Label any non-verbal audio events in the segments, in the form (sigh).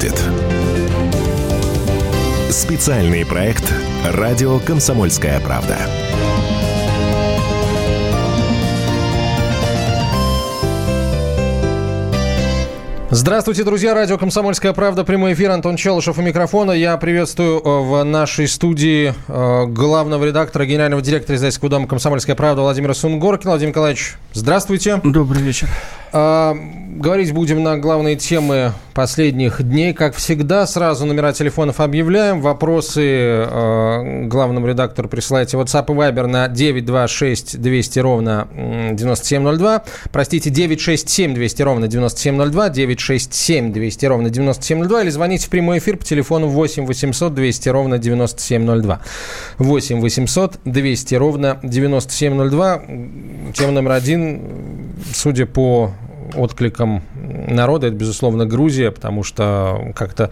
будет. Специальный проект «Радио Комсомольская правда». Здравствуйте, друзья. Радио «Комсомольская правда». Прямой эфир. Антон Челышев у микрофона. Я приветствую э, в нашей студии э, главного редактора, генерального директора издательского дома «Комсомольская правда» Владимира Сунгоркина. Владимир Николаевич, здравствуйте. Добрый вечер. А, говорить будем на главные темы последних дней. Как всегда, сразу номера телефонов объявляем. Вопросы э, главному редактору присылайте WhatsApp и Viber на 926 200 ровно 9702. Простите, 967 200 ровно 9702, 967 200 ровно 9702 или звоните в прямой эфир по телефону 8 800 200 ровно 9702. 8 800 200 ровно 9702. Тема номер один, судя по откликом народа, это, безусловно, Грузия, потому что как-то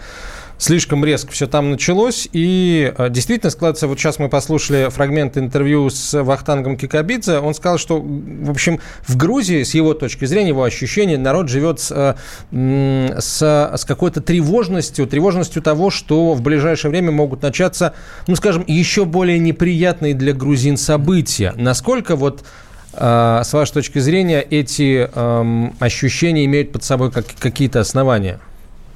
слишком резко все там началось. И э, действительно складывается, вот сейчас мы послушали фрагмент интервью с Вахтангом Кикабидзе, он сказал, что, в общем, в Грузии, с его точки зрения, его ощущения, народ живет с, с, с какой-то тревожностью, тревожностью того, что в ближайшее время могут начаться, ну, скажем, еще более неприятные для грузин события. Насколько вот с вашей точки зрения, эти эм, ощущения имеют под собой как, какие-то основания?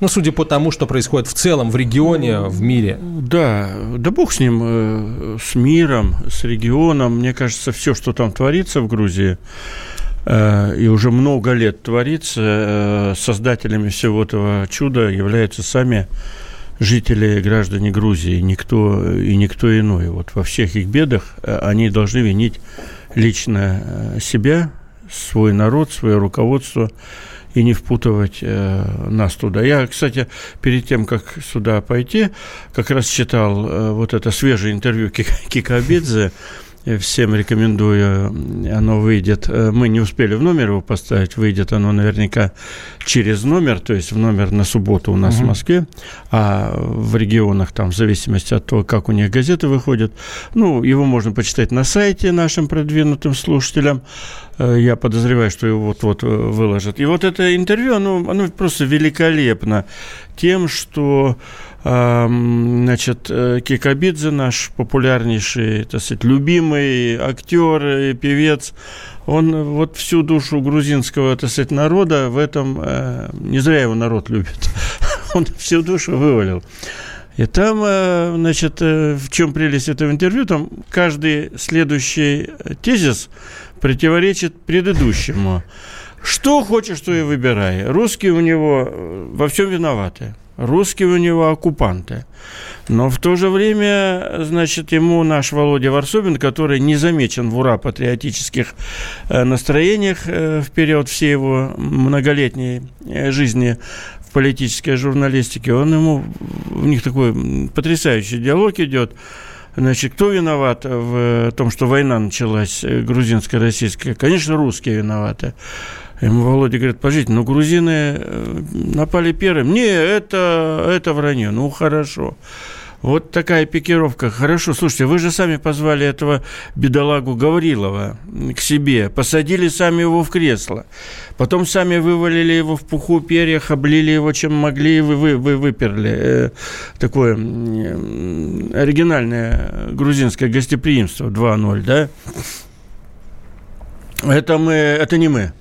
Ну, судя по тому, что происходит в целом в регионе, в мире. Да, да бог с ним, э, с миром, с регионом. Мне кажется, все, что там творится в Грузии, э, и уже много лет творится, э, создателями всего этого чуда являются сами жители, граждане Грузии, никто и никто иной. Вот во всех их бедах они должны винить лично э, себя, свой народ, свое руководство и не впутывать э, нас туда. Я, кстати, перед тем, как сюда пойти, как раз читал э, вот это свежее интервью Кикабидзе, Всем рекомендую, оно выйдет. Э, мы не успели в номер его поставить, выйдет оно наверняка через номер, то есть в номер на субботу у нас угу. в Москве, а в регионах там в зависимости от того, как у них газеты выходят. Ну, его можно почитать на сайте нашим продвинутым слушателям. Э, я подозреваю, что его вот-вот э, выложат. И вот это интервью, оно, оно просто великолепно тем, что Значит, э, Кикабидзе наш популярнейший, так сказать, любимый актер и певец, он вот всю душу грузинского, так сказать, народа в этом, э, не зря его народ любит, (laughs) он всю душу вывалил. И там, э, значит, в чем прелесть этого интервью, там каждый следующий тезис противоречит предыдущему. Что хочешь, то и выбирай. Русские у него во всем виноваты. Русские у него оккупанты. Но в то же время, значит, ему наш Володя Варсобин, который не замечен в ура патриотических э, настроениях э, в период всей его многолетней э, жизни в политической журналистике, он ему, у них такой потрясающий диалог идет, Значит, кто виноват в том, что война началась грузинско-российская? Конечно, русские виноваты. Ему Володя говорит, подождите, ну грузины э, напали первым. Не, это, это вранье. Ну, хорошо. Вот такая пикировка. Хорошо, слушайте, вы же сами позвали этого бедолагу Гаврилова к себе, посадили сами его в кресло, потом сами вывалили его в пуху, перьях, облили его чем могли, вы, вы, вы выперли. Э, такое э, оригинальное грузинское гостеприимство 2.0, да? Это мы, это не мы.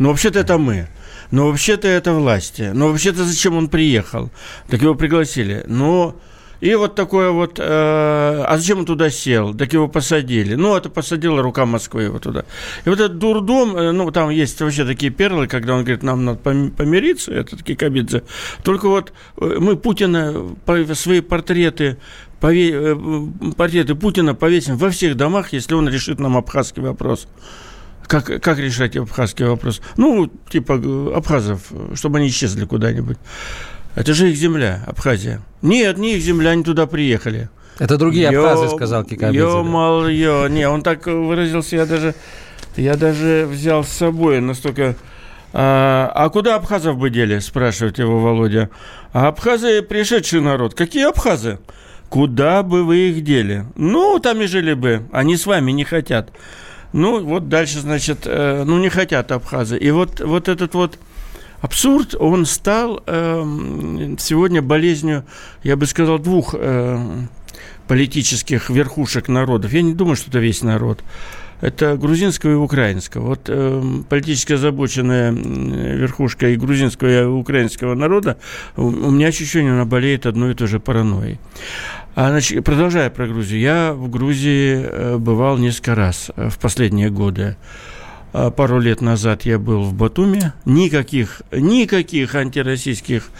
Но вообще-то это мы. Но вообще-то это власти. Но вообще-то зачем он приехал? Так его пригласили. Но и вот такое вот, э, а зачем он туда сел? Так его посадили. Ну, это посадила рука Москвы его туда. И вот этот дурдом, э, ну, там есть вообще такие перлы, когда он говорит, нам надо помириться, этот Кикабидзе. Только вот э, мы Путина, свои портреты пове... Э, портреты Путина повесим во всех домах, если он решит нам абхазский вопрос. Как, как решать абхазский вопрос? Ну, типа абхазов, чтобы они исчезли куда-нибудь. Это же их земля, Абхазия. Нет, не их земля, они туда приехали. Это другие абхазы, сказал Кикабидзе. Ё, мал, ё. Не, он так выразился, я даже, я даже взял с собой настолько... А, а куда абхазов бы дели, спрашивает его Володя. А абхазы пришедший народ. Какие абхазы? Куда бы вы их дели? Ну, там и жили бы. Они с вами не хотят. Ну, вот дальше, значит, э, ну, не хотят абхазы. И вот, вот этот вот абсурд, он стал э, сегодня болезнью, я бы сказал, двух э, политических верхушек народов. Я не думаю, что это весь народ. Это грузинского и украинского. Вот э, политически озабоченная верхушка и грузинского, и украинского народа, у, меня ощущение, она болеет одной и той же паранойей. А, значит, продолжая про Грузию, я в Грузии э, бывал несколько раз э, в последние годы. А, пару лет назад я был в Батуме. Никаких, никаких антироссийских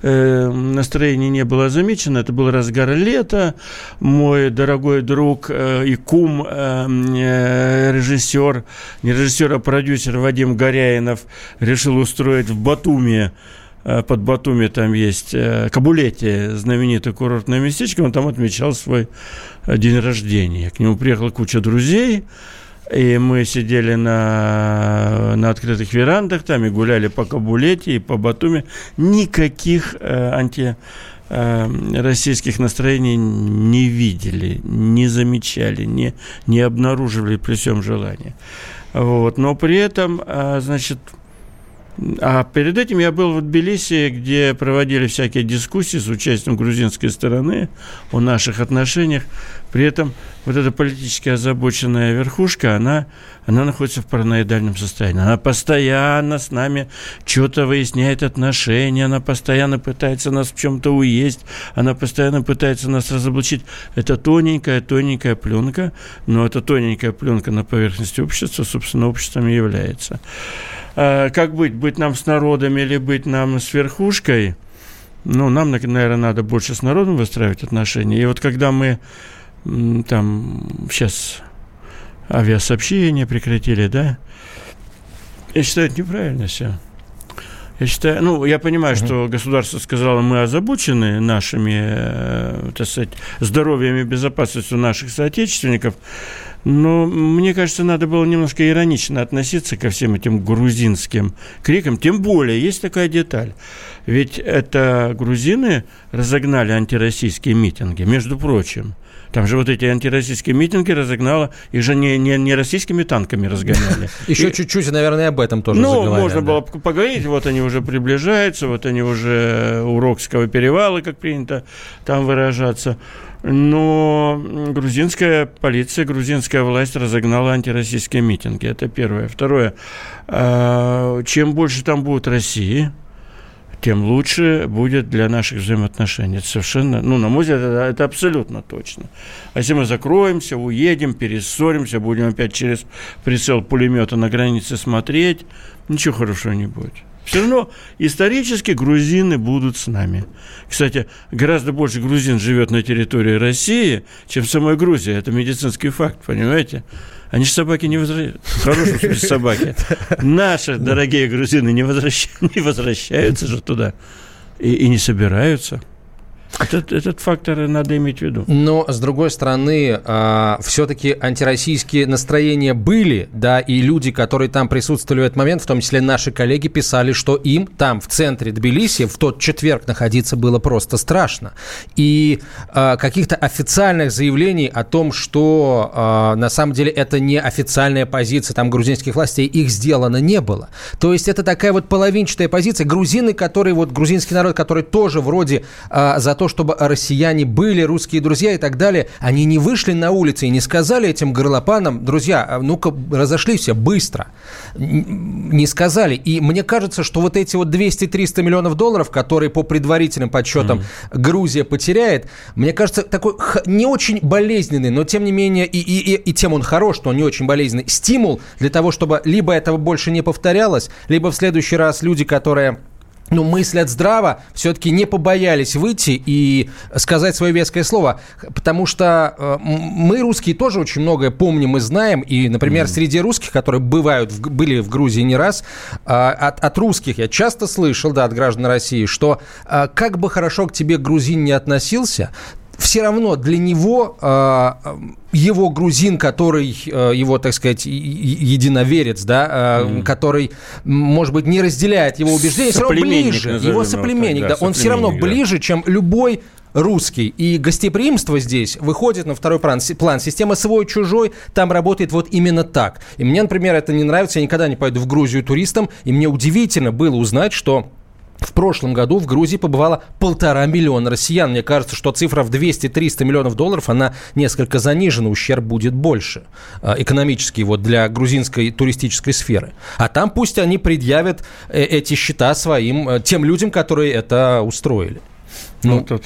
э, настроений не было замечено. Это был разгар лета. Мой дорогой друг э, и кум, э, э, режиссер, не режиссер, а продюсер Вадим Горяинов решил устроить в Батуме под Батуми там есть э, Кабулете, знаменитое курортное местечко, он там отмечал свой э, день рождения. К нему приехала куча друзей, и мы сидели на, на открытых верандах там и гуляли по Кабулете и по Батуми. Никаких э, анти э, российских настроений не видели, не замечали, не, не обнаруживали при всем желании. Вот. Но при этом, э, значит, а перед этим я был в Тбилиси, где проводили всякие дискуссии с участием грузинской стороны о наших отношениях. При этом вот эта политически озабоченная верхушка, она, она находится в параноидальном состоянии. Она постоянно с нами что-то выясняет отношения, она постоянно пытается нас в чем-то уесть, она постоянно пытается нас разоблачить. Это тоненькая-тоненькая пленка, но эта тоненькая пленка на поверхности общества, собственно, обществом и является. А, как быть? Быть нам с народом или быть нам с верхушкой? Ну, нам, наверное, надо больше с народом выстраивать отношения. И вот когда мы там сейчас авиасообщения прекратили, да, я считаю, это неправильно все. Я считаю, ну, я понимаю, uh-huh. что государство сказало, мы озабочены нашими, э, так сказать, здоровьем и безопасностью наших соотечественников, но мне кажется, надо было немножко иронично относиться ко всем этим грузинским крикам. Тем более, есть такая деталь. Ведь это грузины разогнали антироссийские митинги, между прочим. Там же вот эти антироссийские митинги разогнало, их же не, не, не российскими танками разгоняли. Еще чуть-чуть, наверное, об этом тоже Ну, можно было поговорить, вот они уже приближаются, вот они уже у Рокского перевала, как принято там выражаться. Но грузинская полиция, грузинская власть разогнала антироссийские митинги. Это первое. Второе. А, чем больше там будет России, тем лучше будет для наших взаимоотношений. Это совершенно, ну, на мой взгляд, это, это абсолютно точно. А если мы закроемся, уедем, перессоримся, будем опять через прицел пулемета на границе смотреть, ничего хорошего не будет. Все равно исторически грузины будут с нами. Кстати, гораздо больше грузин живет на территории России, чем в самой Грузии. Это медицинский факт, понимаете? Они же собаки не возвращаются. Смысле собаки. (laughs) Наши дорогие грузины (laughs) не, возвращаются, же туда. И не собираются. Этот, этот фактор надо иметь в виду. Но, с другой стороны, а, все-таки антироссийские настроения были, да, и люди, которые там присутствовали в этот момент, в том числе наши коллеги, писали, что им там, в центре Тбилиси, в тот четверг находиться было просто страшно. И а, каких-то официальных заявлений о том, что а, на самом деле это не официальная позиция там грузинских властей, их сделано не было. То есть это такая вот половинчатая позиция. Грузины, которые, вот грузинский народ, который тоже вроде за то, чтобы россияне были русские друзья и так далее, они не вышли на улицы и не сказали этим горлопанам, друзья, а ну-ка разошлись все быстро. Не сказали. И мне кажется, что вот эти вот 200-300 миллионов долларов, которые по предварительным подсчетам mm-hmm. Грузия потеряет, мне кажется, такой не очень болезненный, но тем не менее и, и, и, и тем он хорош, что он не очень болезненный, стимул для того, чтобы либо этого больше не повторялось, либо в следующий раз люди, которые ну, мыслят здраво, все-таки не побоялись выйти и сказать свое веское слово. Потому что э, мы, русские, тоже очень многое помним и знаем. И, например, mm. среди русских, которые бывают, в, были в Грузии не раз, э, от, от русских я часто слышал, да, от граждан России, что э, как бы хорошо к тебе грузин не относился, все равно для него э, его грузин, который э, его, так сказать, единоверец, да, mm. который, может быть, не разделяет его убеждения, все равно ближе. Его соплеменник, так, да, да, он все равно ближе, чем любой русский. И гостеприимство здесь выходит на второй план. план. Система свой-чужой там работает вот именно так. И мне, например, это не нравится. Я никогда не пойду в Грузию туристом. И мне удивительно было узнать, что в прошлом году в Грузии побывало полтора миллиона россиян. Мне кажется, что цифра в 200-300 миллионов долларов, она несколько занижена, ущерб будет больше э, экономический вот для грузинской туристической сферы. А там пусть они предъявят э, эти счета своим, э, тем людям, которые это устроили. Ну, ну тут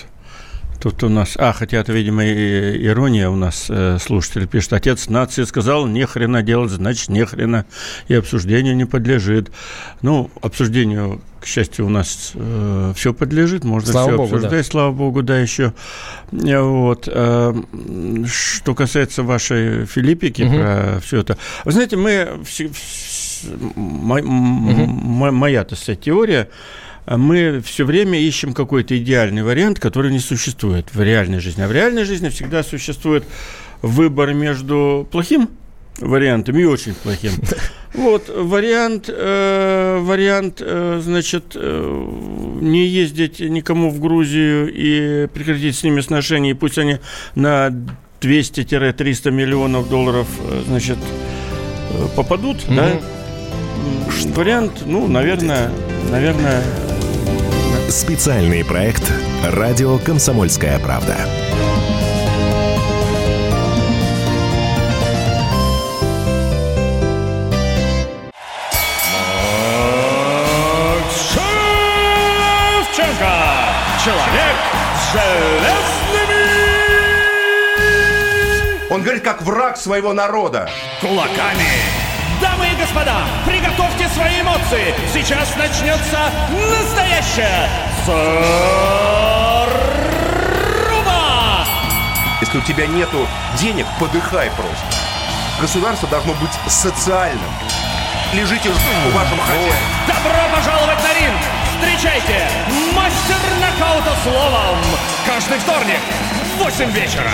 Тут у нас, а, хотя это, видимо, ирония у нас э, слушатель пишет. Отец нации сказал, не хрена делать, значит, не хрена. И обсуждению не подлежит. Ну, обсуждению, к счастью, у нас э, все подлежит. Можно слава все Богу, обсуждать, да. слава Богу, да, еще. Вот. Э, что касается вашей Филиппики, угу. про все это. Вы знаете, мы... Все, мо, угу. Моя, сказать, теория мы все время ищем какой-то идеальный вариант, который не существует в реальной жизни. А в реальной жизни всегда существует выбор между плохим вариантом и очень плохим. (laughs) Вот вариант, э, вариант, э, значит, э, не ездить никому в Грузию и прекратить с ними сношения, и пусть они на 200-300 миллионов долларов, э, значит, э, попадут, mm-hmm. да? Вариант, ну, наверное, наверное, Специальный проект «Радио Комсомольская правда». Человек с железными... Он говорит, как враг своего народа. Кулаками господа, приготовьте свои эмоции. Сейчас начнется настоящая заруба! Если у тебя нету денег, подыхай просто. Государство должно быть социальным. Лежите в вашем хозяине. Добро пожаловать на ринг! Встречайте, мастер нокаута словом! Каждый вторник в 8 вечера.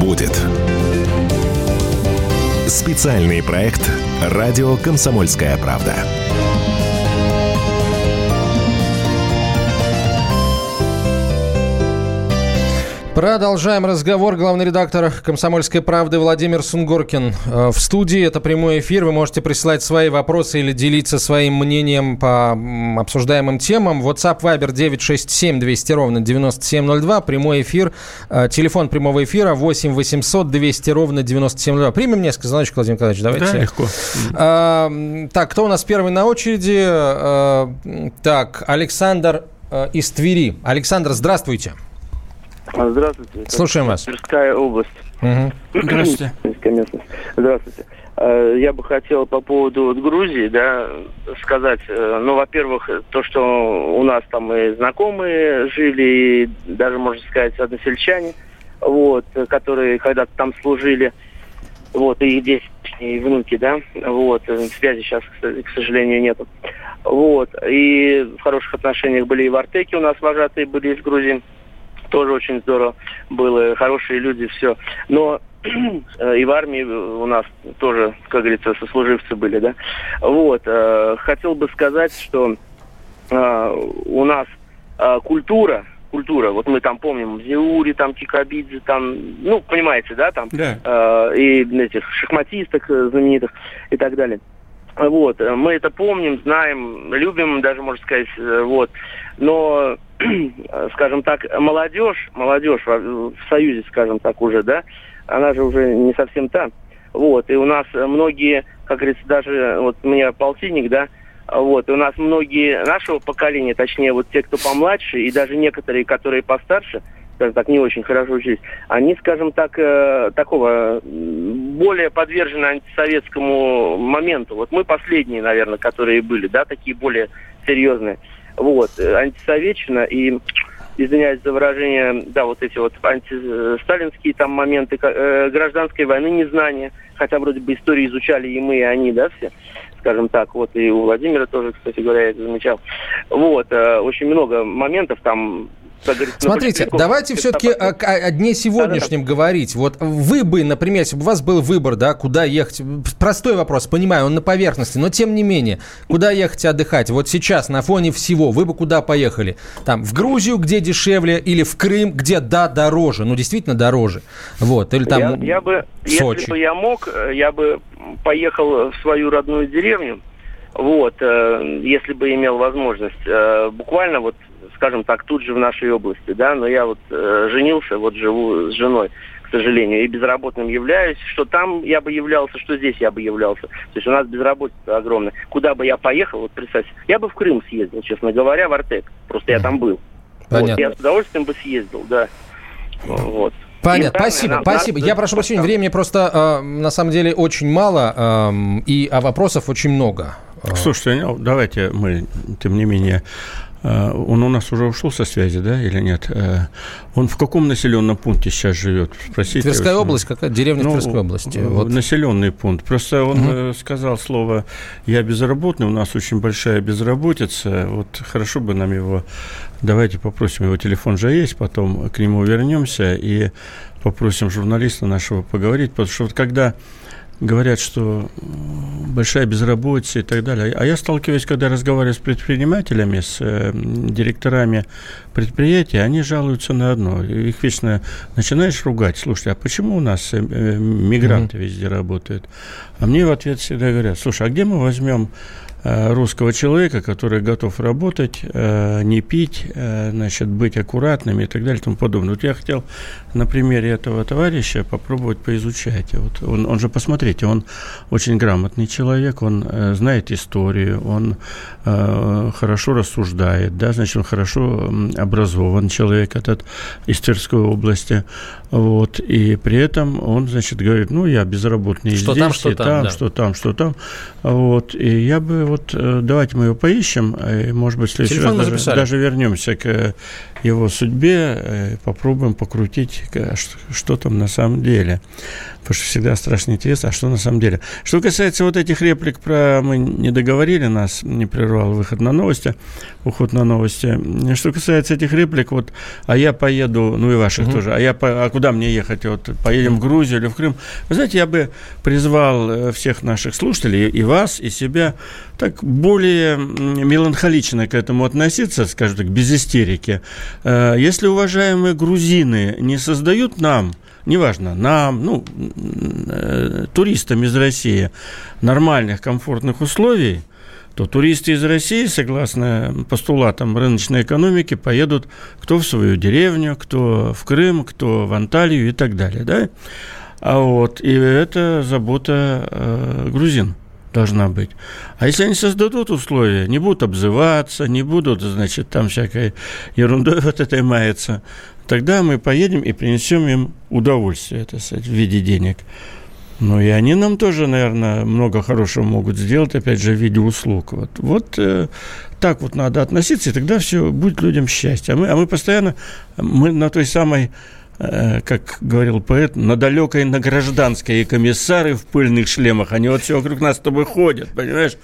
Будет. Специальный проект «Радио Комсомольская правда». Продолжаем разговор. Главный редактор «Комсомольской правды» Владимир Сунгоркин э, в студии. Это прямой эфир. Вы можете присылать свои вопросы или делиться своим мнением по обсуждаемым темам. WhatsApp Viber 967 200 ровно 9702. Прямой эфир. Э, телефон прямого эфира 8 800 200 ровно 9702. Примем несколько звоночек, Владимир Николаевич. Давайте. Да, легко. А, так, кто у нас первый на очереди? А, так, Александр из Твери. Александр, здравствуйте. Здравствуйте. Слушаем вас. Тверская область. Угу. Здравствуйте. Здравствуйте. Э, я бы хотел по поводу вот Грузии, да, сказать, э, ну, во-первых, то, что у нас там и знакомые жили, и даже, можно сказать, односельчане, вот, которые когда-то там служили, вот, и их дети, внуки, да, вот, связи сейчас, к сожалению, нету. Вот, и в хороших отношениях были и в Артеке у нас вожатые были из Грузии тоже очень здорово было, хорошие люди, все. Но (clears throat) и в армии у нас тоже, как говорится, сослуживцы были, да. Вот, э, хотел бы сказать, что э, у нас э, культура, культура, вот мы там помним Зеури, там Кикабидзе, там, ну, понимаете, да, там, да. Э, и этих шахматисток знаменитых и так далее. Вот, мы это помним, знаем, любим, даже можно сказать, вот. Но (clears throat) скажем так, молодежь, молодежь в, в Союзе, скажем так, уже, да, она же уже не совсем та. Вот, и у нас многие, как говорится, даже, вот у меня полтинник, да, вот, и у нас многие нашего поколения, точнее, вот те, кто помладше, и даже некоторые, которые постарше, скажем так, не очень хорошо учились, они, скажем так, э, такого более подвержены антисоветскому моменту. Вот мы последние, наверное, которые были, да, такие более серьезные. Вот, э, антисоветчина и извиняюсь за выражение, да, вот эти вот антисталинские там моменты э, гражданской войны незнания, хотя вроде бы историю изучали и мы, и они, да, все, скажем так, вот и у Владимира тоже, кстати говоря, я это замечал. Вот, э, очень много моментов там Смотрите, давайте все-таки о, о дне сегодняшнем да, да, да. говорить. Вот вы бы, например, если бы у вас был выбор, да, куда ехать, простой вопрос, понимаю, он на поверхности, но тем не менее, куда ехать отдыхать? Вот сейчас на фоне всего вы бы куда поехали? Там в Грузию, где дешевле, или в Крым, где да дороже, ну действительно дороже, вот, или там я, я бы, Сочи. Если бы я мог, э, я бы поехал в свою родную деревню, вот, э, если бы имел возможность. Э, буквально вот скажем так, тут же в нашей области, да, но я вот э, женился, вот живу с женой, к сожалению, и безработным являюсь, что там я бы являлся, что здесь я бы являлся. То есть у нас безработица огромная. Куда бы я поехал, вот представьте, я бы в Крым съездил, честно говоря, в Артек, просто я там был. Понятно. Вот, я с удовольствием бы съездил, да. Вот. Понятно, спасибо, нам, спасибо. Я прошу прощения, времени просто э, на самом деле очень мало, э, и а вопросов очень много. Слушайте, ну, давайте мы, тем не менее, Э, он у нас уже ушел со связи, да, или нет? Э, он в каком населенном пункте сейчас живет? Спросите. Тверская область, какая деревня ну, Тверской области? Вот. Населенный пункт. Просто он угу. сказал слово «я безработный», у нас очень большая безработица, вот хорошо бы нам его, давайте попросим, его телефон же есть, потом к нему вернемся и попросим журналиста нашего поговорить, потому что вот когда говорят, что большая безработица и так далее. А я сталкиваюсь, когда разговариваю с предпринимателями, с э, директорами предприятий, они жалуются на одно. Их вечно начинаешь ругать. Слушай, а почему у нас э, э мигранты mm-hmm. везде работают? А мне в ответ всегда говорят, слушай, а где мы возьмем русского человека, который готов работать, э, не пить, э, значит, быть аккуратными и так далее и тому подобное. Вот я хотел на примере этого товарища попробовать поизучать. Вот он, он же, посмотрите, он очень грамотный человек, он знает историю, он хорошо рассуждает, да, значит, он хорошо образован человек этот из Тверской области, вот, и при этом он, значит, говорит, ну, я безработный что здесь, там, что и там, там да. что там, что там, вот, и я бы вот э, давайте мы его поищем, и, может быть, в следующий Телефон раз даже, даже вернемся к его судьбе, э, попробуем покрутить, что, что там на самом деле. Потому что всегда страшно интересно, а что на самом деле. Что касается вот этих реплик про «мы не договорили», нас не прервал выход на новости, уход на новости. Что касается этих реплик, вот, а я поеду, ну и ваших угу. тоже, а я по, а куда мне ехать? Вот поедем в Грузию или в Крым? Вы знаете, я бы призвал э, всех наших слушателей, и вас, и себя, так более меланхолично к этому относиться, скажем так, без истерики. Э, если уважаемые грузины не создают нам, неважно, нам, ну, э, туристам из России нормальных, комфортных условий, то туристы из России, согласно постулатам рыночной экономики, поедут кто в свою деревню, кто в Крым, кто в Анталию и так далее, да? А вот, и это забота э, грузин должна быть. А если они создадут условия, не будут обзываться, не будут, значит, там всякой ерундой вот этой маяться, тогда мы поедем и принесем им удовольствие, это сказать, в виде денег. Ну и они нам тоже, наверное, много хорошего могут сделать, опять же, в виде услуг. Вот, вот э, так вот надо относиться, и тогда все будет людям счастье. А мы, а мы постоянно, мы на той самой как говорил поэт, на далекой, на гражданской, и комиссары в пыльных шлемах, они вот все вокруг нас с тобой ходят, понимаешь?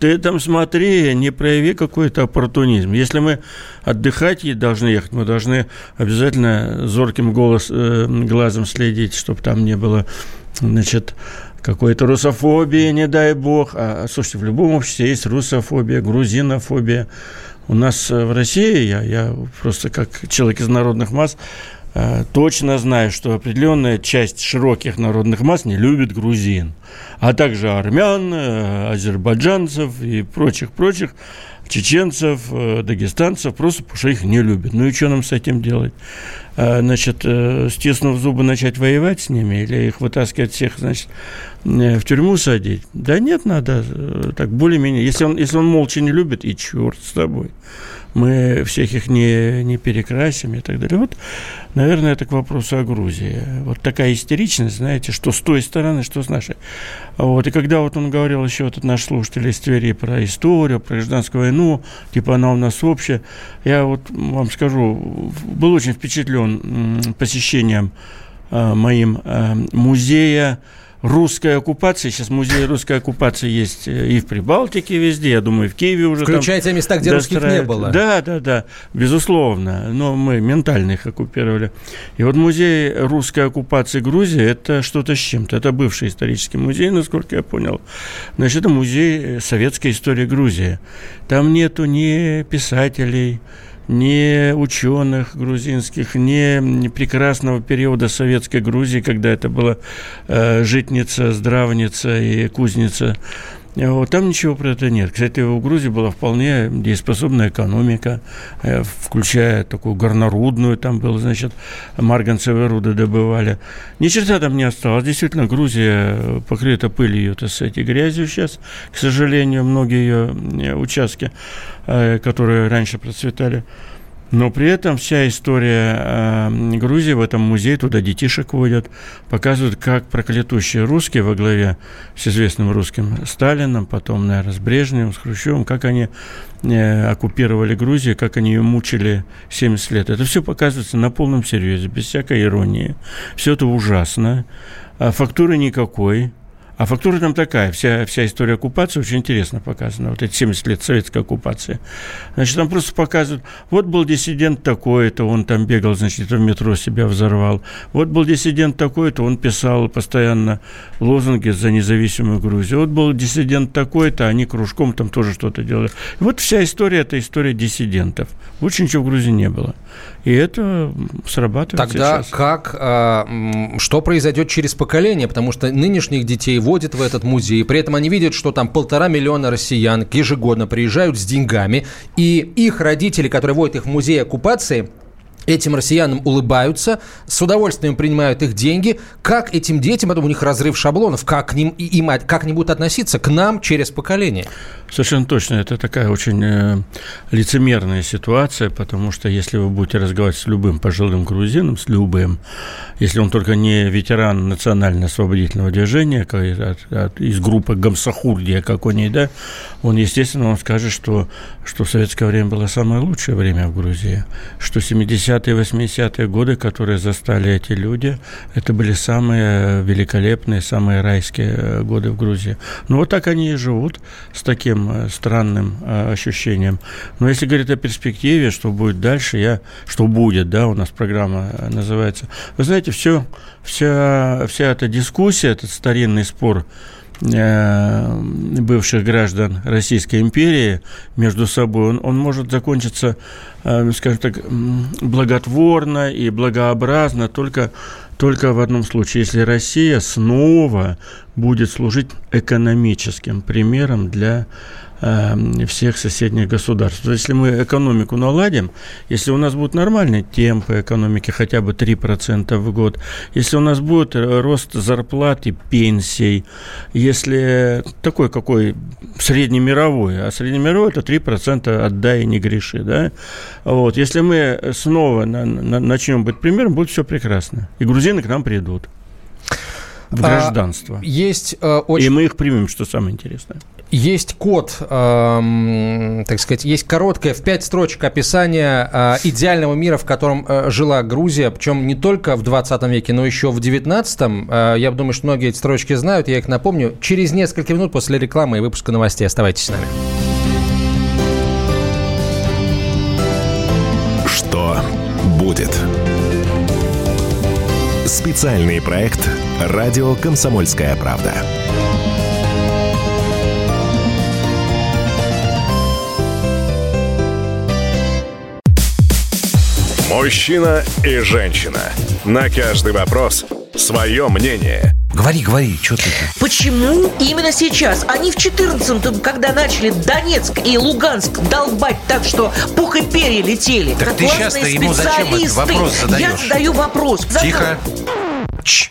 Ты там смотри, не прояви какой-то оппортунизм. Если мы отдыхать должны ехать, мы должны обязательно зорким голос, э, глазом следить, чтобы там не было, значит, какой-то русофобии, не дай бог. А, слушайте, в любом обществе есть русофобия, грузинофобия. У нас в России, я, я просто как человек из народных масс, Э, точно знаю, что определенная часть широких народных масс не любит грузин, а также армян, э, азербайджанцев и прочих-прочих, чеченцев, э, дагестанцев, просто потому что их не любят. Ну и что нам с этим делать? Значит, стиснув зубы, начать воевать с ними или их вытаскивать всех, значит, в тюрьму садить? Да нет, надо так более-менее. Если он, если он молча не любит, и черт с тобой мы всех их не, не перекрасим и так далее. Вот, наверное, это к вопросу о Грузии. Вот такая истеричность, знаете, что с той стороны, что с нашей. Вот, и когда вот он говорил еще, этот наш слушатель из Твери про историю, про гражданскую войну, типа она у нас общая, я вот вам скажу, был очень впечатлен посещением э, моим э, музея русской оккупации. Сейчас музей русской оккупации есть э, и в Прибалтике везде, я думаю, в Киеве уже Включая те места, где русских не было. Да, да, да, безусловно. Но мы ментально их оккупировали. И вот музей русской оккупации Грузии – это что-то с чем-то. Это бывший исторический музей, насколько я понял. Значит, это музей советской истории Грузии. Там нету ни писателей, ни ученых грузинских, ни прекрасного периода советской Грузии, когда это была э, житница, здравница и кузница вот, там ничего про это нет. Кстати, у Грузии была вполне дееспособная экономика, э, включая такую горнорудную, там было, значит, марганцевые руды добывали. Ни черта там не осталось. Действительно, Грузия покрыта пылью, так сказать, и грязью сейчас, к сожалению, многие ее э, участки, э, которые раньше процветали. Но при этом вся история э, Грузии в этом музее, туда детишек водят, показывают, как проклятущие русские во главе с известным русским Сталином, потом, наверное, с Брежневым, с Хрущевым, как они э, оккупировали Грузию, как они ее мучили 70 лет. Это все показывается на полном серьезе, без всякой иронии. Все это ужасно. А фактуры никакой. А фактура там такая, вся, вся история оккупации очень интересно показана, вот эти 70 лет советской оккупации. Значит, там просто показывают, вот был диссидент такой-то, он там бегал, значит, в метро себя взорвал. Вот был диссидент такой-то, он писал постоянно лозунги за независимую Грузию. Вот был диссидент такой-то, они кружком там тоже что-то делали. И вот вся история – это история диссидентов. Лучше ничего в Грузии не было. И это срабатывает Тогда сейчас. как, а, что произойдет через поколение? Потому что нынешних детей водят в этот музей, при этом они видят, что там полтора миллиона россиян ежегодно приезжают с деньгами, и их родители, которые водят их в музей оккупации, этим россиянам улыбаются, с удовольствием принимают их деньги. Как этим детям, потом у них разрыв шаблонов, как к ним, им, как они будут относиться к нам через поколение? Совершенно точно. Это такая очень э, лицемерная ситуация, потому что если вы будете разговаривать с любым пожилым грузином, с любым, если он только не ветеран национально-освободительного движения, как, от, от, из группы Гамсахурдия какой-нибудь, да, он, естественно, вам скажет, что, что в советское время было самое лучшее время в Грузии, что 70-е, 80-е годы, которые застали эти люди, это были самые великолепные, самые райские э, годы в Грузии. Ну, вот так они и живут, с таким таким э, странным э, ощущением. Но если говорить о перспективе, что будет дальше, я, что будет, да, у нас программа э, называется. Вы знаете, все, вся, вся эта дискуссия, этот старинный спор бывших граждан Российской империи между собой, он, он может закончиться, скажем так, благотворно и благообразно только только в одном случае, если Россия снова будет служить экономическим примером для всех соседних государств. Если мы экономику наладим, если у нас будут нормальные темпы экономики, хотя бы 3% в год, если у нас будет рост зарплат и пенсий, если такой, какой среднемировой, а среднемировой это 3% отдай и не греши, да, вот, если мы снова на, на, начнем быть примером, будет все прекрасно. И грузины к нам придут в а, гражданство. А, есть э, очень... И мы их примем, что самое интересное. Есть код, э, так сказать, есть короткое в пять строчек описание э, идеального мира, в котором э, жила Грузия, причем не только в 20 веке, но еще в 19-м. Э, я думаю, что многие эти строчки знают, я их напомню. Через несколько минут после рекламы и выпуска новостей оставайтесь с нами. Что будет? Специальный проект «Радио Комсомольская правда». Мужчина и женщина. На каждый вопрос свое мнение. Говори, говори, что ты? Почему именно сейчас? Они в 14-м, когда начали Донецк и Луганск долбать так, что пух и перья летели. Так ты сейчас-то ему зачем этот вопрос задаешь? Я задаю вопрос. Тихо. Ч.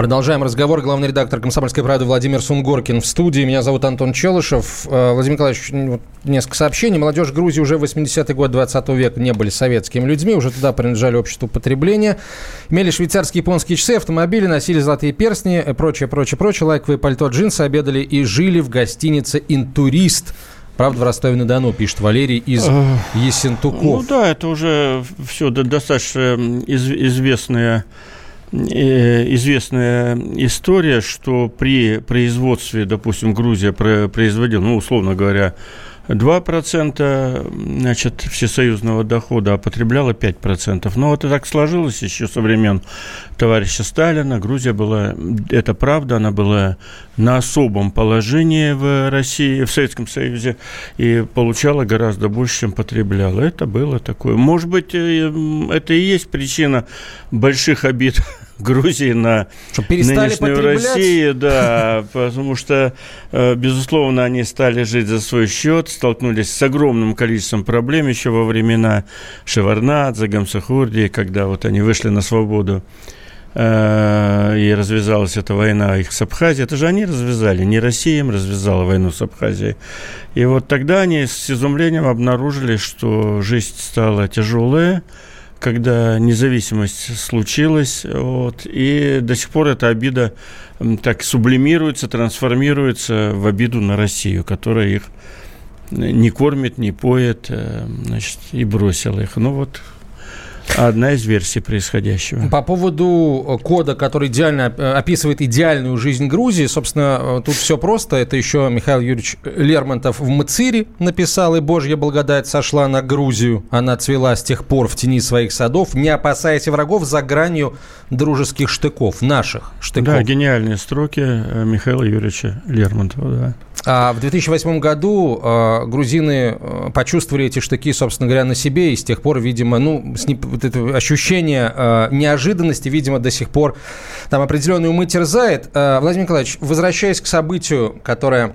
Продолжаем разговор. Главный редактор «Комсомольской правды» Владимир Сунгоркин в студии. Меня зовут Антон Челышев. Э, Владимир Николаевич, несколько сообщений. Молодежь Грузии уже в 80-й год 20 века не были советскими людьми, уже туда принадлежали обществу потребления. Имели швейцарские японские часы, автомобили, носили золотые перстни, и прочее, прочее, прочее, лайковые пальто, джинсы, обедали и жили в гостинице «Интурист». Правда, в Ростове-на-Дону, пишет Валерий из Ессентуков. Ну да, это уже все достаточно известная известная история, что при производстве, допустим, Грузия производила, ну, условно говоря, 2% значит, всесоюзного дохода, а потребляла 5%. Но вот и так сложилось еще со времен товарища Сталина. Грузия была, это правда, она была на особом положении в России, в Советском Союзе, и получала гораздо больше, чем потребляла. Это было такое. Может быть, э, это и есть причина больших обид (laughs) Грузии на нынешнюю Россию, да, потому что, э, безусловно, они стали жить за свой счет, столкнулись с огромным количеством проблем еще во времена Шеварнадзе, Гамсахурди, когда вот они вышли на свободу э, и развязалась эта война их с Абхазией. Это же они развязали, не Россия им развязала войну с Абхазией. И вот тогда они с изумлением обнаружили, что жизнь стала тяжелая, когда независимость случилась, вот, и до сих пор эта обида так сублимируется, трансформируется в обиду на Россию, которая их не кормит, не поет, э, значит, и бросила их. Ну вот Одна из версий происходящего. По поводу э, кода, который идеально э, описывает идеальную жизнь Грузии, собственно, э, тут все просто. Это еще Михаил Юрьевич Лермонтов в Мацире написал, и Божья благодать сошла на Грузию. Она цвела с тех пор в тени своих садов, не опасаясь врагов за гранью дружеских штыков, наших штыков. Да, гениальные строки Михаила Юрьевича Лермонтова, да. А в 2008 году э, грузины почувствовали эти штыки, собственно говоря, на себе, и с тех пор, видимо, ну, с, вот это ощущение э, неожиданности, видимо, до сих пор там определенные умы терзает. Э, Владимир Николаевич, возвращаясь к событию, которое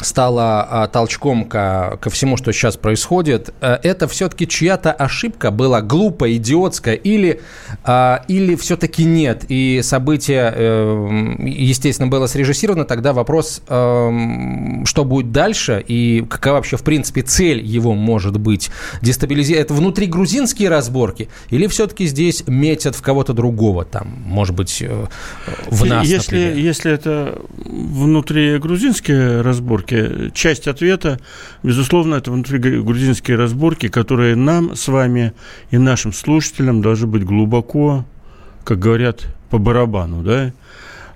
стало а, толчком ко, ко всему, что сейчас происходит, а, это все-таки чья-то ошибка была глупая, идиотская, или, а, или все-таки нет, и событие, э, естественно, было срежиссировано, тогда вопрос, э, что будет дальше, и какая вообще, в принципе, цель его может быть, дестабилизировать, это внутри грузинские разборки, или все-таки здесь метят в кого-то другого, там, может быть, э, в нас, если, например. Если это внутри грузинские разборки, разборки. Часть ответа, безусловно, это внутригрузинские разборки, которые нам с вами и нашим слушателям должны быть глубоко, как говорят, по барабану, да?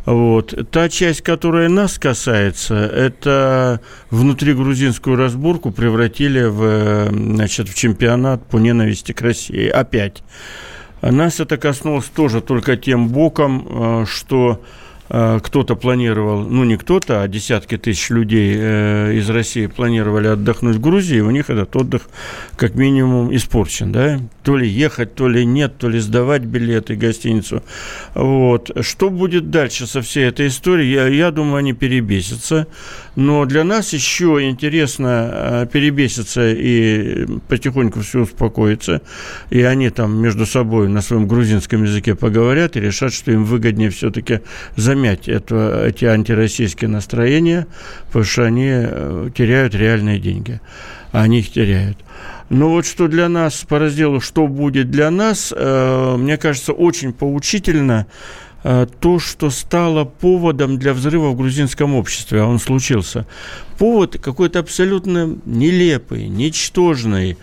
Вот. Та часть, которая нас касается, это внутригрузинскую разборку превратили в, значит, в чемпионат по ненависти к России. Опять. Нас это коснулось тоже только тем боком, э, что кто-то планировал, ну не кто-то, а десятки тысяч людей э, из России планировали отдохнуть в Грузии, у них этот отдых как минимум испорчен, да, то ли ехать, то ли нет, то ли сдавать билеты, гостиницу. Вот. Что будет дальше со всей этой историей, я, я думаю, они перебесятся, но для нас еще интересно э, перебеситься и потихоньку все успокоится, и они там между собой на своем грузинском языке поговорят и решат, что им выгоднее все-таки заметить замять это, эти антироссийские настроения, потому что они э, теряют реальные деньги. Они их теряют. Но вот что для нас по разделу «Что будет для нас», э, мне кажется, очень поучительно э, то, что стало поводом для взрыва в грузинском обществе, а он случился. Повод какой-то абсолютно нелепый, ничтожный,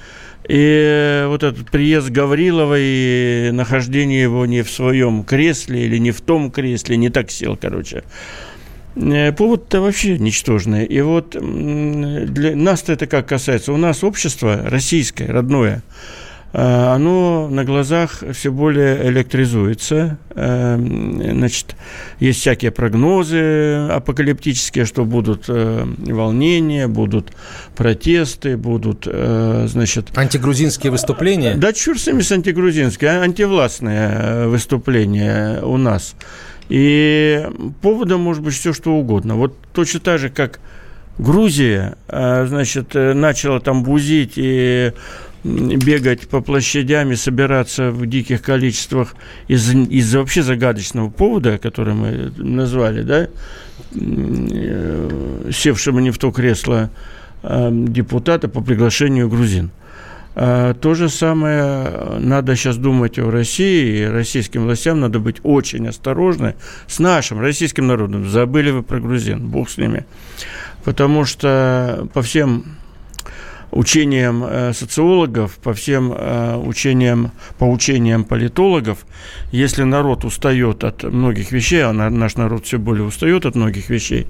и вот этот приезд Гаврилова и нахождение его не в своем кресле или не в том кресле, не так сел, короче. Э, повод-то вообще ничтожный. И вот для нас-то это как касается? У нас общество российское, родное – Э, оно на глазах все более электризуется. Э, значит, есть всякие прогнозы апокалиптические, что будут э, волнения, будут протесты, будут, значит... Антигрузинские выступления? Да, чур сами с антигрузинские, а антивластные выступления у нас. И поводом может быть все, что угодно. Вот точно так же, как Грузия, э, значит, э, начала там бузить и бегать по площадям и собираться в диких количествах из, из вообще загадочного повода, который мы назвали, да, э, севшего не в то кресло депутата по приглашению грузин. А, то же самое надо сейчас думать о России, и российским властям надо быть очень осторожны с нашим российским народом. Забыли вы про грузин, бог с ними. Потому что по всем учениям э, социологов, по всем э, учениям, по учениям политологов, если народ устает от многих вещей, а наш народ все более устает от многих вещей,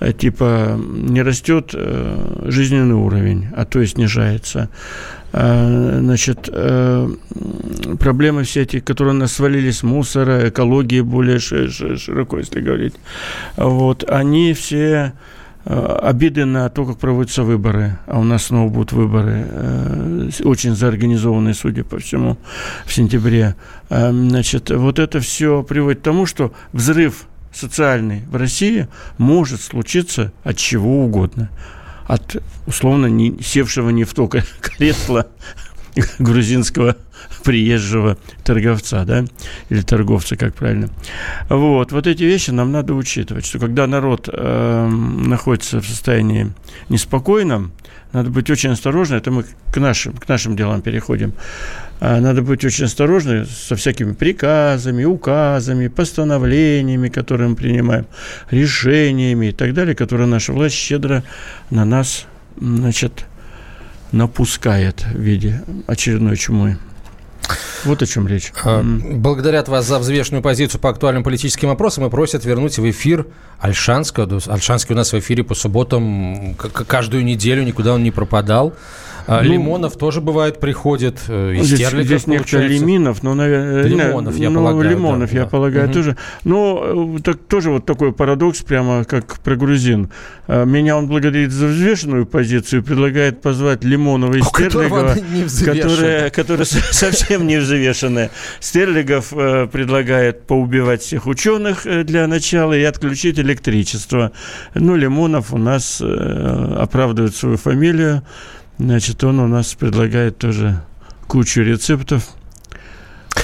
э, типа не растет жизненный уровень, а то и снижается, значит, проблемы все эти, которые на нас свалились, мусора, экологии более широко, если говорить, вот, они все Э, обиды на то, как проводятся выборы, а у нас снова будут выборы, э, очень заорганизованные, судя по всему, в сентябре. Э, значит, вот это все приводит к тому, что взрыв социальный в России может случиться от чего угодно. От, условно, не, севшего не в то (laughs) кресло грузинского приезжего торговца, да, или торговца, как правильно. Вот, вот эти вещи нам надо учитывать, что когда народ э, находится в состоянии неспокойном, надо быть очень осторожным, это мы к нашим, к нашим делам переходим, а надо быть очень осторожным со всякими приказами, указами, постановлениями, которые мы принимаем, решениями и так далее, которые наша власть щедро на нас, значит, напускает в виде очередной чумы. Вот о чем речь. А, благодарят вас за взвешенную позицию по актуальным политическим вопросам и просят вернуть в эфир Альшанского. Альшанский у нас в эфире по субботам каждую неделю, никуда он не пропадал. А, ну, Лимонов тоже бывает приходит, э, из здесь, здесь некто Лиминов, но, наверное... Лимонов, я ну, полагаю. Лимонов, да, я да. полагаю, угу. тоже. Ну, так, тоже вот такой парадокс, прямо как про грузин. А, меня он благодарит за взвешенную позицию, предлагает позвать Лимонова и Стерлигова, которые, которые совсем не взвешенные. Стерлигов э, предлагает поубивать всех ученых э, для начала и отключить электричество. Ну, Лимонов у нас оправдывает свою фамилию. Значит, он у нас предлагает тоже кучу рецептов,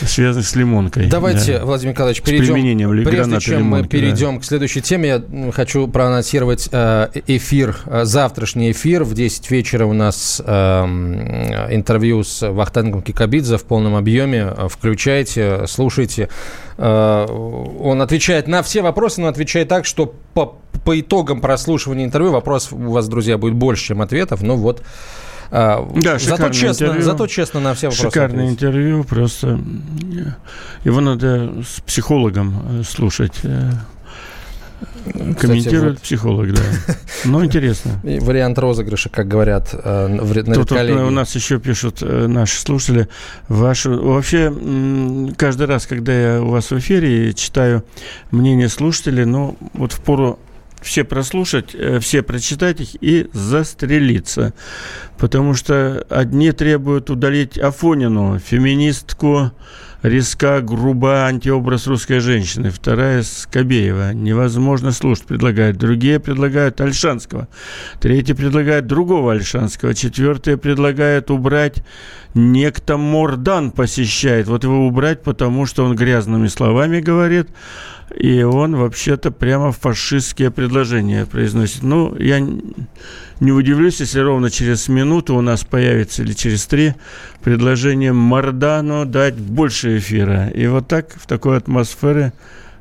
связанных с лимонкой. Давайте, да. Владимир Николаевич, перейдем. Прежде чем лимонки, мы перейдем да. к следующей теме, я хочу проанонсировать э, эфир, э, завтрашний эфир. В 10 вечера у нас э, интервью с Вахтангом Кикабидзе в полном объеме. Включайте, слушайте. Он отвечает на все вопросы, но отвечает так, что по, по итогам прослушивания интервью вопросов у вас, друзья, будет больше, чем ответов. Ну вот, да, зато честно, интервью. зато честно на все вопросы. Шикарное ответить. интервью, просто его надо с психологом э, слушать. Э, комментирует вот. психолог, да. (laughs) Ну, интересно. вариант розыгрыша, как говорят э, на Тут, у нас еще пишут наши слушатели. Вашу, вообще, каждый раз, когда я у вас в эфире читаю мнение слушателей, ну, вот в пору все прослушать, э, все прочитать их и застрелиться. Потому что одни требуют удалить Афонину, феминистку, резка, груба антиобраз русской женщины. Вторая – Скобеева. Невозможно слушать, предлагают. Другие предлагают Альшанского. Третьи предлагают другого Альшанского. Четвертые предлагают убрать некто Мордан посещает. Вот его убрать, потому что он грязными словами говорит, и он вообще-то прямо фашистские предложения произносит. Ну, я не удивлюсь, если ровно через минуту у нас появится или через три предложение Мардану дать больше эфира. И вот так, в такой атмосфере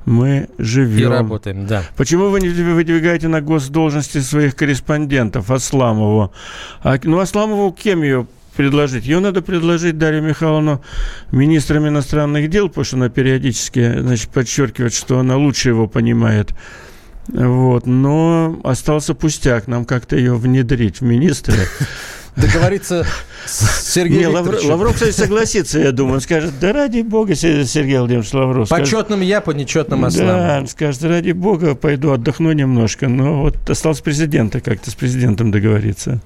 мы живем. И работаем, да. Почему вы не выдвигаете на госдолжности своих корреспондентов Асламову? А, ну, Асламову кем ее предложить? Ее надо предложить Дарью Михайловну министром иностранных дел, потому что она периодически значит, подчеркивает, что она лучше его понимает. Вот, но остался пустяк, нам как-то ее внедрить в министры. (laughs) Договориться с Сергеем Лавров, Лавров, кстати, согласится, я думаю. Он скажет, да ради бога, Сергей Владимирович Лавров. По четным я, по нечетным Аслам. Да, он скажет, ради бога, пойду отдохну немножко. Но вот осталось президента как-то с президентом договориться.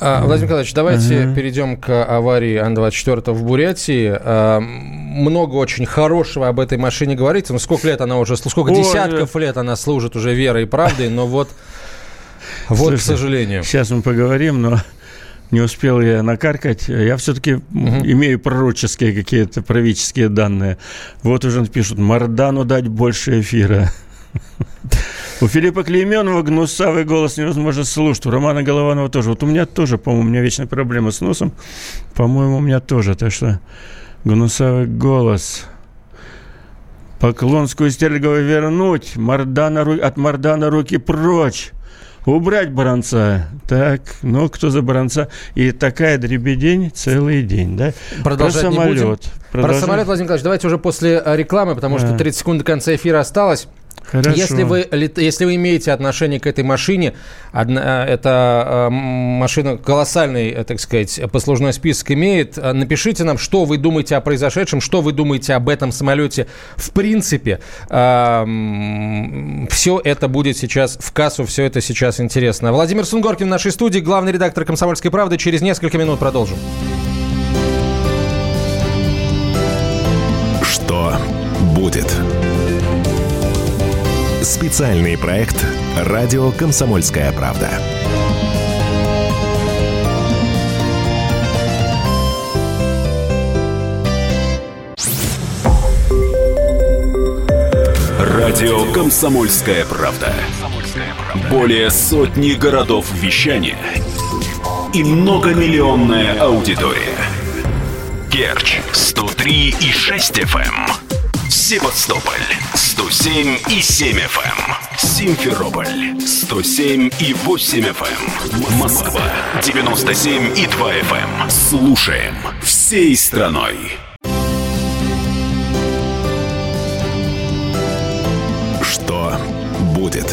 А, Владимир Николаевич, давайте uh-huh. перейдем к аварии Ан-24 в Бурятии. А, много очень хорошего об этой машине говорится. Но сколько лет она уже, сколько Ой, десятков лет она служит уже верой и правдой, но вот Вот, Слушай, к сожалению. Сейчас мы поговорим, но не успел я накаркать. Я все-таки угу. имею пророческие какие-то правительские данные. Вот уже пишут, Мардану дать больше эфира. У Филиппа Клейменова гнусавый голос невозможно слушать. У Романа Голованова тоже. Вот у меня тоже, по-моему, у меня вечная проблема с носом. По-моему, у меня тоже. Так что гнусавый голос. Поклонскую Стергову вернуть. Мордана, от Мордана руки прочь. Убрать баранца. Так, ну, кто за баранца? И такая дребедень целый день, да? Продолжать Про самолет. Не будем. Продолжать. Про самолет, Владимир Николаевич, давайте уже после э, рекламы, потому что 30 секунд до конца эфира осталось. Хорошо. Если вы, если вы имеете отношение к этой машине, одна, э, эта э, машина колоссальный, э, так сказать, послужной список имеет, напишите нам, что вы думаете о произошедшем, что вы думаете об этом самолете в принципе. Все это будет сейчас в кассу, все это сейчас интересно. Владимир Сунгоркин в нашей студии, главный редактор «Комсомольской правды». Через несколько минут продолжим. Специальный проект «Радио Комсомольская правда». Радио «Комсомольская правда». Более сотни городов вещания и многомиллионная аудитория. Керчь 103 и 6 FM. Севастополь 107 и 7 FM. Эм. Симферополь 107 и 8 FM. Эм. Москва 97 и 2 FM. Эм. Слушаем всей страной. Что будет?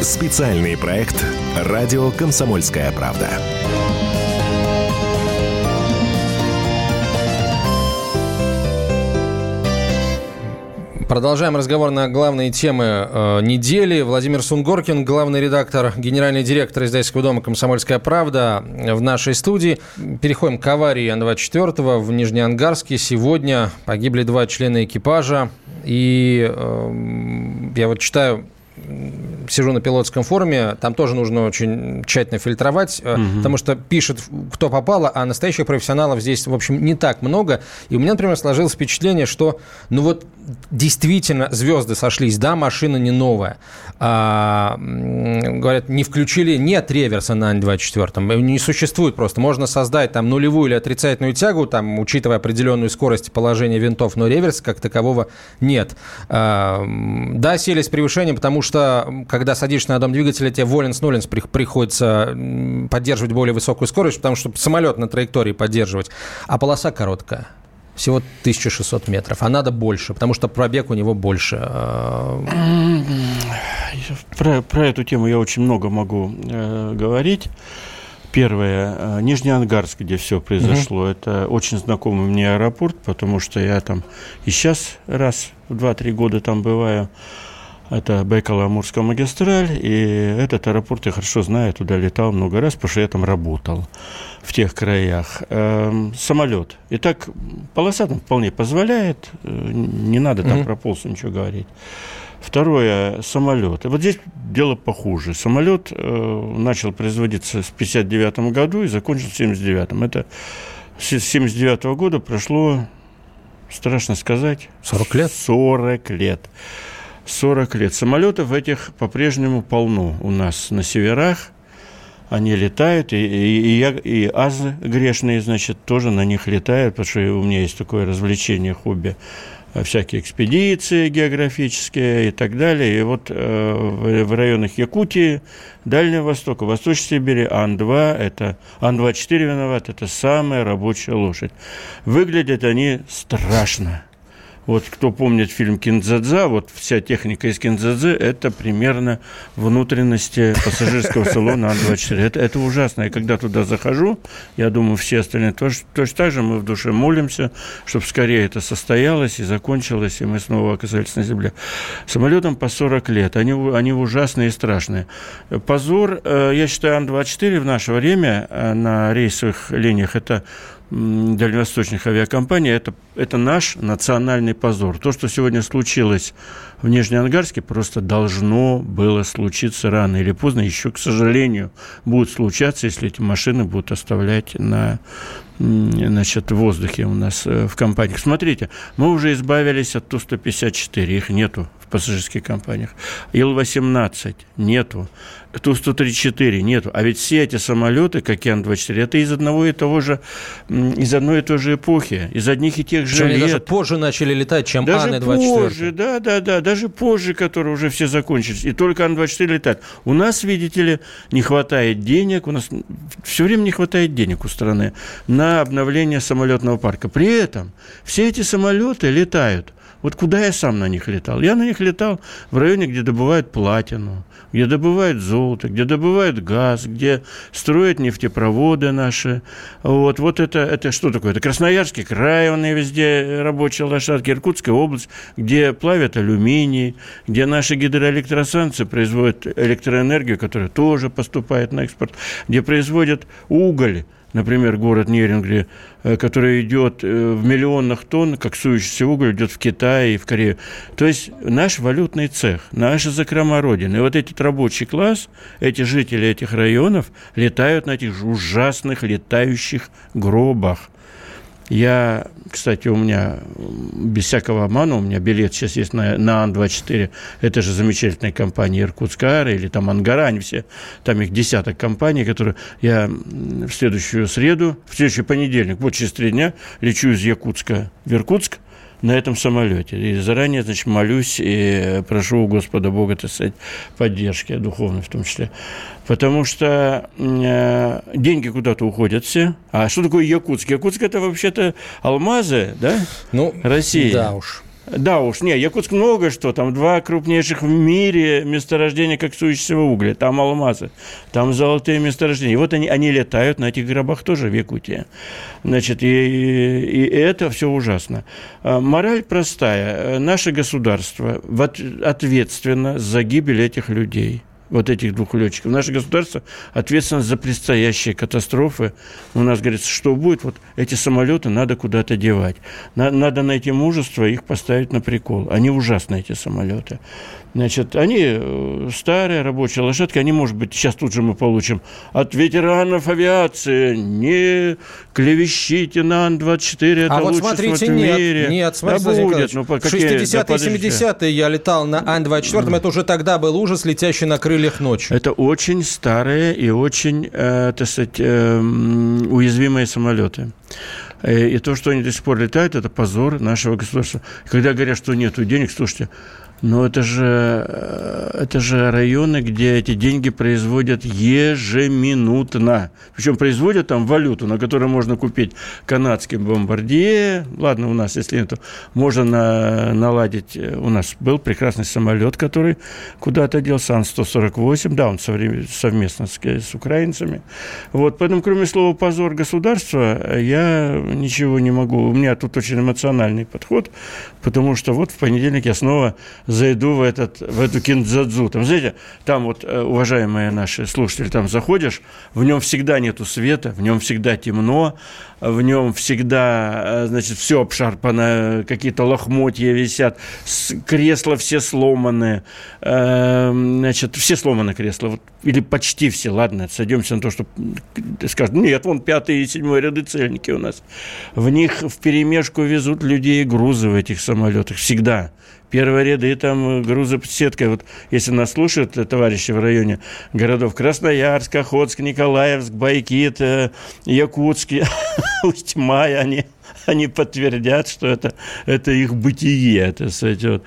Специальный проект «Радио Комсомольская правда». Продолжаем разговор на главные темы э, недели. Владимир Сунгоркин, главный редактор, генеральный директор издательского дома «Комсомольская правда» в нашей студии. Переходим к аварии Ан-24 в Нижнеангарске. Сегодня погибли два члена экипажа. И э, я вот читаю сижу на пилотском форуме, там тоже нужно очень тщательно фильтровать, угу. потому что пишет, кто попало, а настоящих профессионалов здесь, в общем, не так много. И у меня, например, сложилось впечатление, что, ну вот, действительно звезды сошлись, да, машина не новая. А, говорят, не включили, нет реверса на Ан-24, не существует просто. Можно создать там нулевую или отрицательную тягу, там, учитывая определенную скорость и положение винтов, но реверса как такового нет. А, да, сели с превышением, потому что, когда садишься на дом двигателя, тебе воленс-нуленс приходится поддерживать более высокую скорость, потому что самолет на траектории поддерживать, а полоса короткая всего 1600 метров, а надо больше, потому что пробег у него больше. А. Про, про эту тему я очень много могу э, говорить. Первое, э, Нижний Ангарск, где все произошло, угу. это очень знакомый мне аэропорт, потому что я там и сейчас раз в 2-3 года там бываю. Это Байкало-Амурская магистраль, и этот аэропорт я хорошо знаю, туда летал много раз, потому что я там работал в тех краях. Эм, самолет. Итак, полоса там вполне позволяет, э, не надо там mm-hmm. про полосу ничего говорить. Второе, самолет. И вот здесь дело похуже. Самолет э, начал производиться в 1959 году и закончился в 1979. Это с 1979 года прошло, страшно сказать, 40 лет. 40 лет. 40 лет. Самолетов этих по-прежнему полно у нас на северах. Они летают, и, и, и, я, и аз грешные, значит, тоже на них летают, потому что у меня есть такое развлечение, хобби, э, всякие экспедиции географические и так далее. И вот э, в районах Якутии, Дальнего Востока, Восточной Сибири Ан-2, это Ан-24 виноват, это самая рабочая лошадь. Выглядят они страшно. Вот кто помнит фильм «Киндзадза», вот вся техника из «Киндзадзы» – это примерно внутренности пассажирского салона Ан-24. Это, это ужасно. И когда туда захожу, я думаю, все остальные тоже, точно так же мы в душе молимся, чтобы скорее это состоялось и закончилось, и мы снова оказались на земле. Самолетам по 40 лет. Они, они ужасные и страшные. Позор, э, я считаю, Ан-24 в наше время э, на рейсовых линиях – это дальневосточных авиакомпаний, это, это наш национальный позор. То, что сегодня случилось в Нижнеангарске, просто должно было случиться рано или поздно. Еще, к сожалению, будет случаться, если эти машины будут оставлять на значит, в воздухе у нас э, в компаниях. Смотрите, мы уже избавились от Ту-154, их нету пассажирских компаниях. Ил-18 нету. Ту-134 нету. А ведь все эти самолеты, как Ян-24, это из одного и того же, из одной и той же эпохи, из одних и тех же лет. Даже позже начали летать, чем Даже Ан-24. позже, да, да, да, даже позже, которые уже все закончились, и только Ан-24 летает. У нас, видите ли, не хватает денег, у нас все время не хватает денег у страны на обновление самолетного парка. При этом все эти самолеты летают – вот куда я сам на них летал? Я на них летал в районе, где добывают платину, где добывают золото, где добывают газ, где строят нефтепроводы наши. Вот, вот это, это что такое? Это Красноярский край, он и везде рабочие лошадки, Иркутская область, где плавят алюминий, где наши гидроэлектростанции производят электроэнергию, которая тоже поступает на экспорт, где производят уголь, например, город Нерингли, э, который идет э, в миллионах тонн, как сующийся уголь, идет в Китай и в Корею. То есть наш валютный цех, наша закрома Родины. И вот этот рабочий класс, эти жители этих районов летают на этих ужасных летающих гробах. Я, кстати, у меня без всякого обмана, у меня билет сейчас есть на, на Ан-24. Это же замечательная компания Иркутская или там Ангара, они все, там их десяток компаний, которые я в следующую среду, в следующий понедельник, вот через три дня лечу из Якутска в Иркутск, на этом самолете. И заранее, значит, молюсь и прошу у Господа Бога, так сказать, поддержки, духовной в том числе. Потому что э, деньги куда-то уходят все. А что такое Якутск? Якутск – это вообще-то алмазы, да? Ну, России. Да уж. Да уж, не, Якутск много что, там два крупнейших в мире месторождения коксующегося угля, там алмазы, там золотые месторождения. И вот они, они летают на этих гробах тоже в Якутии. Значит, и, и, и это все ужасно. А, мораль простая. Наше государство ответственно за гибель этих людей – вот этих двух летчиков. Наше государство ответственно за предстоящие катастрофы. У нас говорится, что будет, вот эти самолеты надо куда-то девать. Надо найти мужество их поставить на прикол. Они ужасные, эти самолеты. Значит, они э, старые рабочие лошадки, они, может быть, сейчас тут же мы получим от ветеранов авиации, не клевещите на Ан-24, это а вот лучше смотрите, в нет, мире. нет, смотрите, да будет, ну, в 60-е, да, 70-е я летал на Ан-24, mm. это уже тогда был ужас, летящий на крыльях ночью. Это очень старые и очень, э, так сказать, э, уязвимые самолеты. Э, и то, что они до сих пор летают, это позор нашего государства. Когда говорят, что нет денег, слушайте, но это же, э, это же районы, где эти деньги производят ежеминутно. Причем производят там валюту, на которой можно купить канадский бомбардье. Ладно, у нас, если нету, можно на, наладить. Э, у нас был прекрасный самолет, который куда-то делся, Ан-148. Да, он совместно с, с украинцами. Вот, поэтому, кроме слова «позор государства», я ничего не могу. У меня тут очень эмоциональный подход, потому что вот в понедельник я снова зайду в, этот, в эту киндзадзу. Там, знаете, там вот, э, уважаемые наши слушатели, там заходишь, в нем всегда нету света, в нем всегда темно, в нем всегда, э, значит, все обшарпано, какие-то лохмотья висят, кресла все сломаны, э, значит, все сломаны кресла, вот, или почти все, ладно, сойдемся на то, что скажут, нет, вон пятый и седьмой ряды цельники у нас. В них в перемешку везут людей и грузы в этих самолетах, всегда первые ряды там грузоподсеткой. Вот если нас слушают э, товарищи в районе городов Красноярск, Охотск, Николаевск, Байкит, э, Якутск, (laughs) Усть-Май, они, они подтвердят, что это, это их бытие. Это, сказать, вот.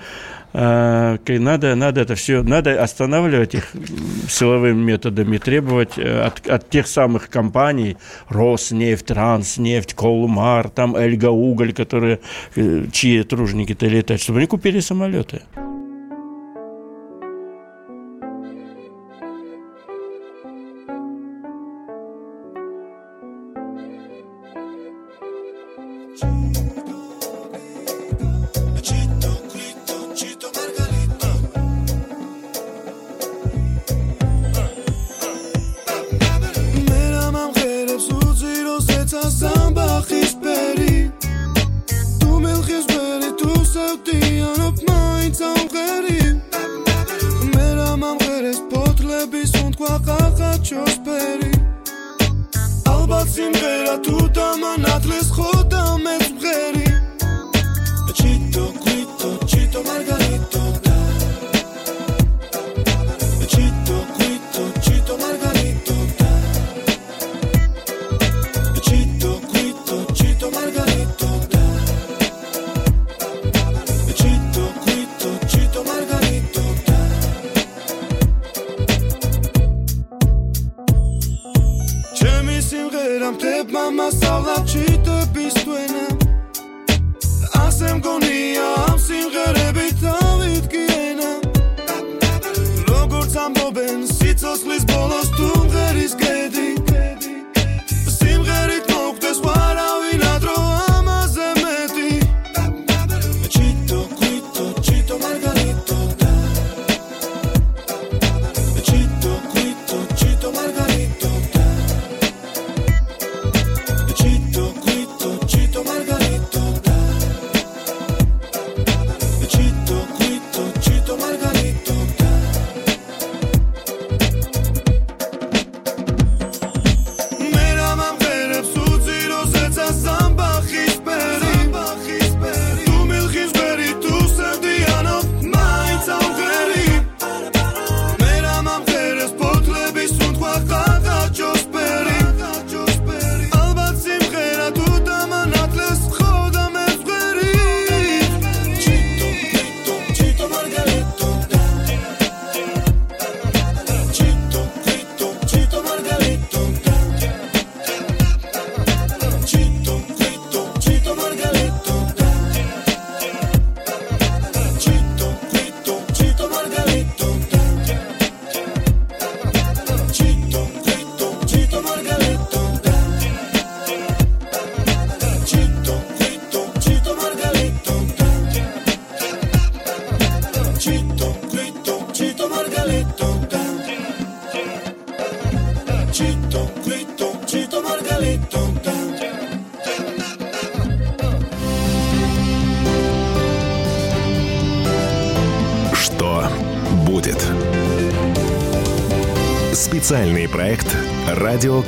А, надо, надо это все, надо останавливать их силовыми методами, требовать э, от, от тех самых компаний, Роснефть, Транснефть, Колмар, там Эльга Уголь, которые, э, чьи тружники-то летают, чтобы они купили самолеты.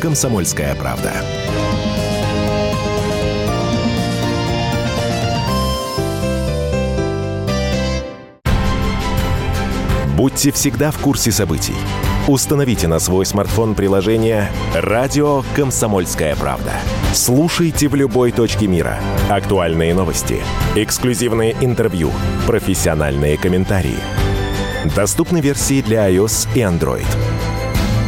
«Комсомольская правда». Будьте всегда в курсе событий. Установите на свой смартфон приложение «Радио Комсомольская правда». Слушайте в любой точке мира. Актуальные новости, эксклюзивные интервью, профессиональные комментарии. Доступны версии для iOS и Android –